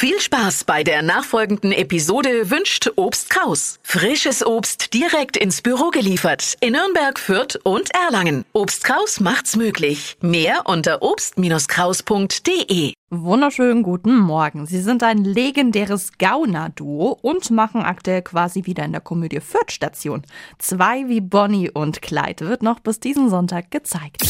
Viel Spaß bei der nachfolgenden Episode wünscht Obst Kraus. Frisches Obst direkt ins Büro geliefert in Nürnberg, Fürth und Erlangen. Obst Kraus macht's möglich. Mehr unter obst-kraus.de. Wunderschönen guten Morgen. Sie sind ein legendäres Gauner-Duo und machen aktuell quasi wieder in der Komödie Fürth Station. Zwei wie Bonnie und Clyde wird noch bis diesen Sonntag gezeigt.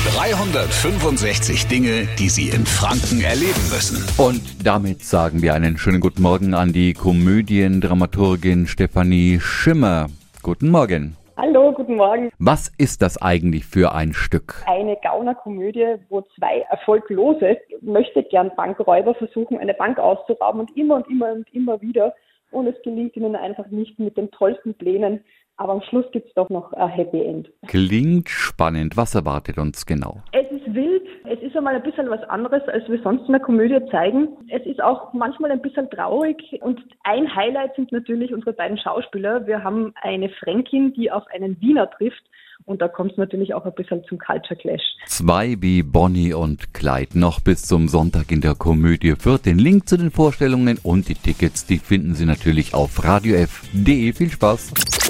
365 Dinge, die Sie in Franken erleben müssen. Und damit sagen wir einen schönen guten Morgen an die Komödiendramaturgin Stefanie Schimmer. Guten Morgen. Hallo, guten Morgen. Was ist das eigentlich für ein Stück? Eine Gaunerkomödie, wo zwei erfolglose möchte gern Bankräuber versuchen, eine Bank auszurauben und immer und immer und immer wieder. Und es gelingt ihnen einfach nicht mit den tollsten Plänen. Aber am Schluss gibt es doch noch ein Happy End. Klingt spannend. Was erwartet uns genau? Es ist wild. Es ist einmal ein bisschen was anderes, als wir sonst in der Komödie zeigen. Es ist auch manchmal ein bisschen traurig. Und ein Highlight sind natürlich unsere beiden Schauspieler. Wir haben eine Fränkin, die auf einen Wiener trifft. Und da kommt es natürlich auch ein bisschen zum Culture Clash. Zwei wie Bonnie und Clyde noch bis zum Sonntag in der Komödie Fürth. Den Link zu den Vorstellungen und die Tickets, die finden Sie natürlich auf radiof.de. Viel Spaß!